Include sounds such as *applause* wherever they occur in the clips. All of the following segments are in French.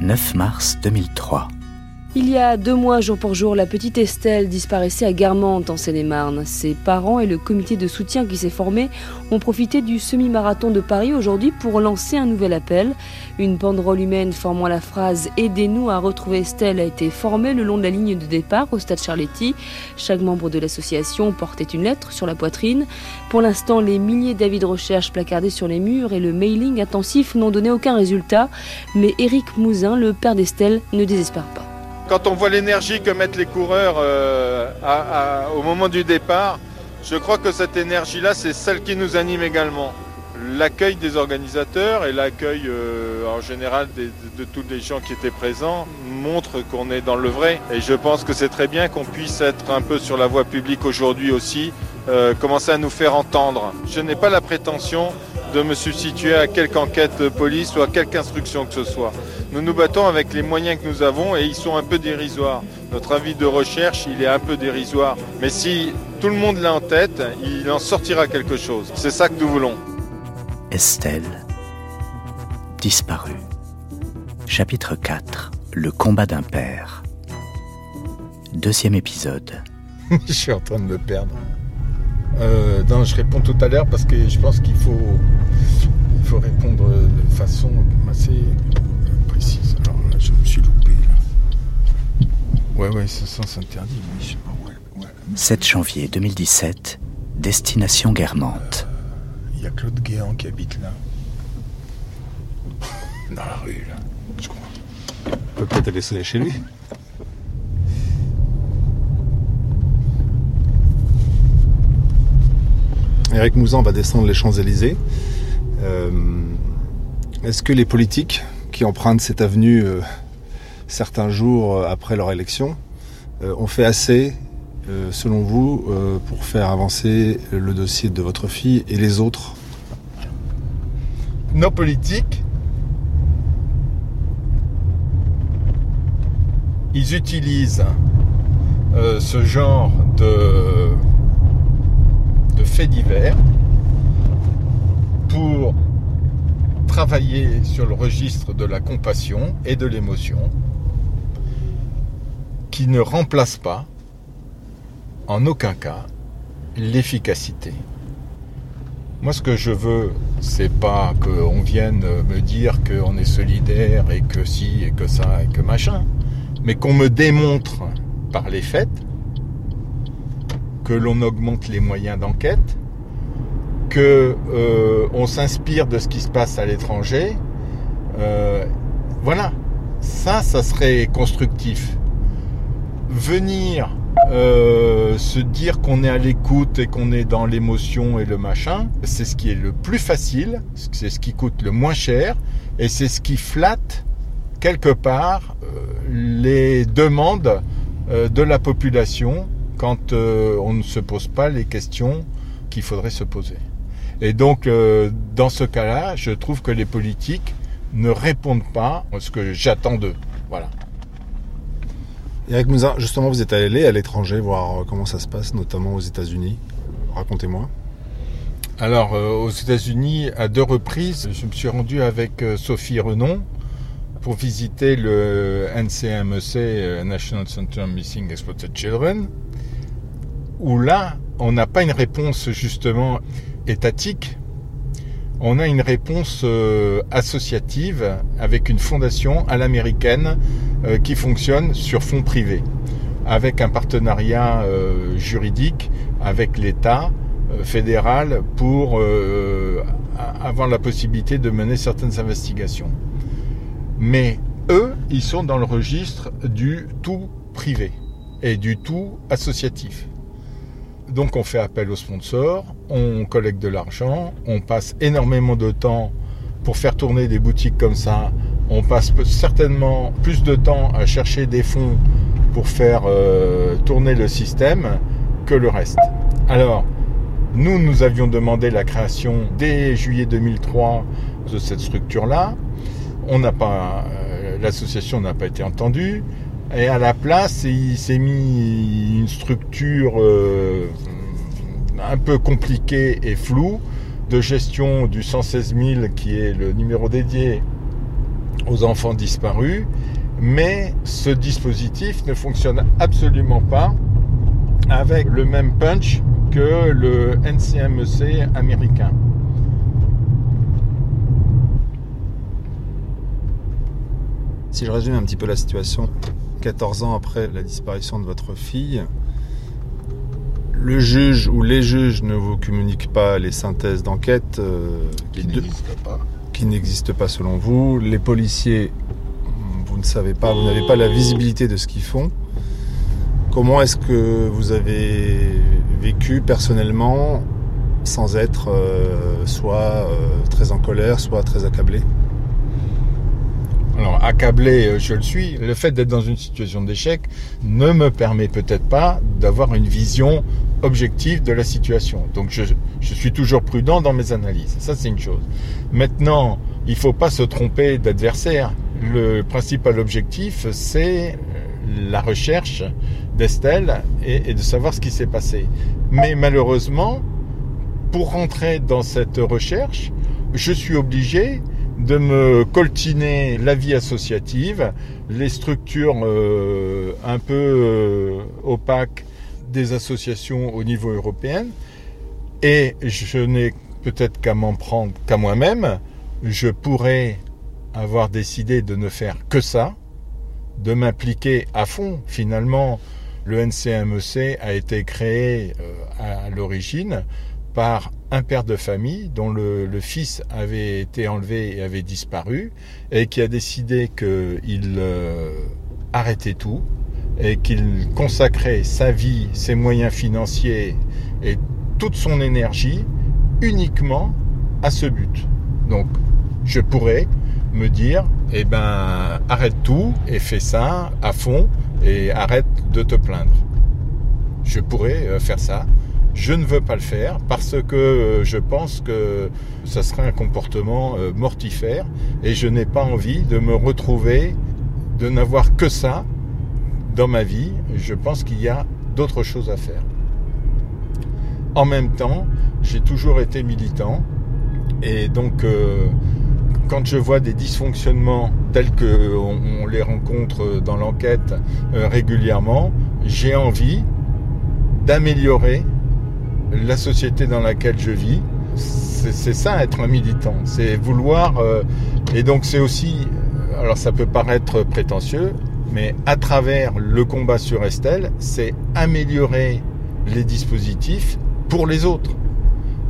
9 mars 2003. Il y a deux mois, jour pour jour, la petite Estelle disparaissait à Guermantes, en Seine-et-Marne. Ses parents et le comité de soutien qui s'est formé ont profité du semi-marathon de Paris aujourd'hui pour lancer un nouvel appel. Une banderole humaine formant la phrase Aidez-nous à retrouver Estelle a été formée le long de la ligne de départ au stade Charletti. Chaque membre de l'association portait une lettre sur la poitrine. Pour l'instant, les milliers d'avis de recherche placardés sur les murs et le mailing intensif n'ont donné aucun résultat. Mais Éric Mouzin, le père d'Estelle, ne désespère pas. Quand on voit l'énergie que mettent les coureurs euh, au moment du départ, je crois que cette énergie-là, c'est celle qui nous anime également. L'accueil des organisateurs et l'accueil euh, en général de, tous les gens qui étaient présents montre qu'on est dans le vrai. Et je pense que c'est très bien qu'on puisse être un peu sur la voie publique aujourd'hui aussi, euh, commencer à nous faire entendre. Je n'ai pas la prétention de me substituer à quelque enquête de police ou à quelque instruction que ce soit. Nous nous battons avec les moyens que nous avons et ils sont un peu dérisoires. Notre avis de recherche, il est un peu dérisoire. Mais si tout le monde l'a en tête, il en sortira quelque chose. C'est ça que nous voulons. Estelle, disparue. Chapitre 4. Le combat d'un père. Deuxième épisode. *laughs* je suis en train de me perdre. Euh, non, je réponds tout à l'heure parce que je pense qu'il faut, il faut répondre de façon assez précise. Alors là, je me suis loupé. Là. Ouais, ouais, ce sens interdit, mais je sais pas où. Ouais. 7 janvier 2017, destination Guermantes. Il euh, y a Claude Guéant qui habite là. Dans la rue, là, je crois. On peut peut-être aller sonner chez lui. Eric Mouzan va descendre les Champs-Élysées. Euh, Est-ce que les politiques qui empruntent cette avenue euh, certains jours après leur élection euh, ont fait assez, euh, selon vous, euh, pour faire avancer le dossier de votre fille et les autres? Nos politiques, ils utilisent euh, ce genre de divers pour travailler sur le registre de la compassion et de l'émotion qui ne remplace pas en aucun cas l'efficacité. Moi, ce que je veux, c'est pas qu'on vienne me dire qu'on est solidaire et que si et que ça et que machin, mais qu'on me démontre par les faits que l'on augmente les moyens d'enquête, que euh, on s'inspire de ce qui se passe à l'étranger. Euh, voilà, ça, ça serait constructif. Venir euh, se dire qu'on est à l'écoute et qu'on est dans l'émotion et le machin, c'est ce qui est le plus facile, c'est ce qui coûte le moins cher et c'est ce qui flatte quelque part les demandes de la population quand euh, on ne se pose pas les questions qu'il faudrait se poser. Et donc, euh, dans ce cas-là, je trouve que les politiques ne répondent pas à ce que j'attends d'eux. Voilà. Eric Mouzin, justement, vous êtes allé à l'étranger voir comment ça se passe, notamment aux États-Unis. Racontez-moi. Alors, euh, aux États-Unis, à deux reprises, je me suis rendu avec euh, Sophie Renon pour visiter le NCMEC, euh, National Center Missing Exploited Children, où là, on n'a pas une réponse justement étatique, on a une réponse euh, associative avec une fondation à l'américaine euh, qui fonctionne sur fonds privés, avec un partenariat euh, juridique avec l'État fédéral pour avoir la possibilité de mener certaines investigations. Mais eux, ils sont dans le registre du tout privé et du tout associatif. Donc on fait appel aux sponsors, on collecte de l'argent, on passe énormément de temps pour faire tourner des boutiques comme ça. On passe certainement plus de temps à chercher des fonds pour faire euh, tourner le système que le reste. Alors, nous, nous avions demandé la création dès juillet 2003 de cette structure-là. On n'a pas, euh, l'association n'a pas été entendue. Et à la place, il s'est mis une structure euh, un peu compliquée et floue de gestion du 116 000 qui est le numéro dédié aux enfants disparus, mais ce dispositif ne fonctionne absolument pas avec le même punch que le NCMEC américain. Si je résume un petit peu la situation, 14 ans après la disparition de votre fille, le juge ou les juges ne vous communiquent pas les synthèses d'enquête euh, Qui n'existent pas selon vous. Les policiers, vous ne savez pas, vous n'avez pas la visibilité de ce qu'ils font. Comment est-ce que vous avez vécu personnellement sans être euh, soit euh, très en colère, soit très accablé? Alors, accablé, euh, je le suis. Le fait d'être dans une situation d'échec ne me permet peut-être pas d'avoir une vision objective de la situation. Donc, je, je suis toujours prudent dans mes analyses. Ça, c'est une chose. Maintenant, il faut pas se tromper d'adversaire. Le principal objectif, c'est la recherche d'Estelle et, et de savoir ce qui s'est passé. Mais malheureusement, pour rentrer dans cette recherche, je suis obligé de me coltiner la vie associative, les structures euh, un peu euh, opaques des associations au niveau européen, et je n'ai peut-être qu'à m'en prendre qu'à moi-même. Je pourrais avoir décidé de ne faire que ça, de m'impliquer à fond. Finalement, le NCMEC a été créé euh, à l'origine par un père de famille dont le, fils avait été enlevé et avait disparu et qui a décidé qu'il euh, arrêtait tout et qu'il consacrait sa vie, ses moyens financiers et toute son énergie uniquement à ce but. Donc je pourrais me dire, eh ben, arrête tout et fais ça à fond et arrête de te plaindre. Je pourrais euh, faire ça. Je ne veux pas le faire parce que euh, je pense que ça serait un comportement euh, mortifère et je n'ai pas envie de me retrouver, de n'avoir que ça dans ma vie. Je pense qu'il y a d'autres choses à faire. En même temps, j'ai toujours été militant et donc euh, quand je vois des dysfonctionnements tels qu'on on les rencontre dans l'enquête régulièrement, j'ai envie d'améliorer la société dans laquelle je vis. C'est ça être un militant, c'est vouloir... Euh, et donc c'est aussi, alors ça peut paraître prétentieux, mais à travers le combat sur Estelle, c'est améliorer les dispositifs pour les autres.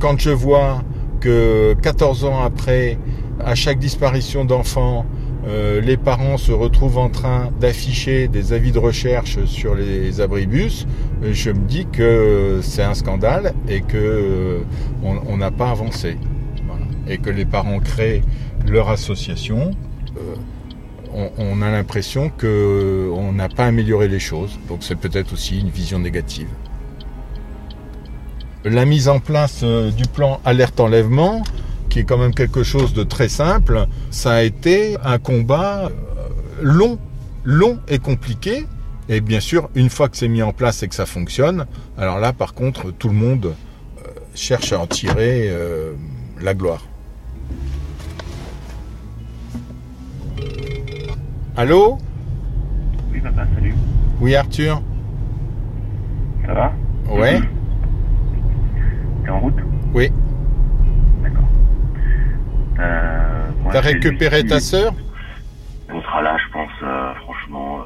Quand je vois que 14 ans après, à chaque disparition d'enfants, euh, les parents se retrouvent en train d'afficher des avis de recherche sur les abribus, je me dis que c'est un scandale et que euh, on n'a pas avancé. Voilà. Et que les parents créent leur association. Euh, on, on, a l'impression qu'on n'a pas amélioré les choses. Donc c'est peut-être aussi une vision négative. La mise en place du plan alerte enlèvement, qui est quand même quelque chose de très simple, ça a été un combat long, long et compliqué. Et bien sûr, une fois que c'est mis en place et que ça fonctionne, alors là, par contre, tout le monde euh, cherche à en tirer euh, la gloire. Allô? Oui, papa, salut. Oui, Arthur Ça va? Ouais. T'es en route? Oui. T'as récupéré ta sœur? On sera là, je pense, euh, franchement,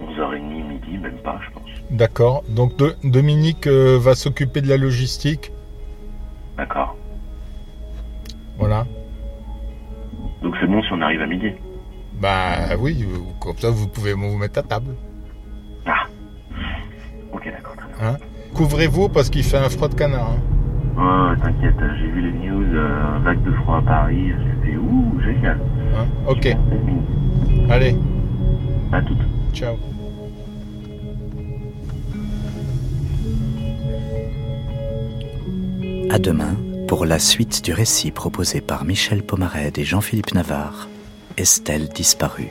euh, 11h30, midi, même pas, je pense. D'accord. Donc de, Dominique euh, va s'occuper de la logistique? D'accord. Voilà. Donc c'est bon si on arrive à midi? Bah oui, comme ça vous pouvez vous mettre à table. Ah. Ok, d'accord. Hein? Couvrez-vous parce qu'il fait un froid de canard. Hein. Oh, t'inquiète, j'ai vu les news, euh, vague de froid à Paris, c'était ouh, génial. Hein ok. Allez, À toutes. ciao. À demain pour la suite du récit proposé par Michel Pomarède et Jean-Philippe Navarre, Estelle disparue.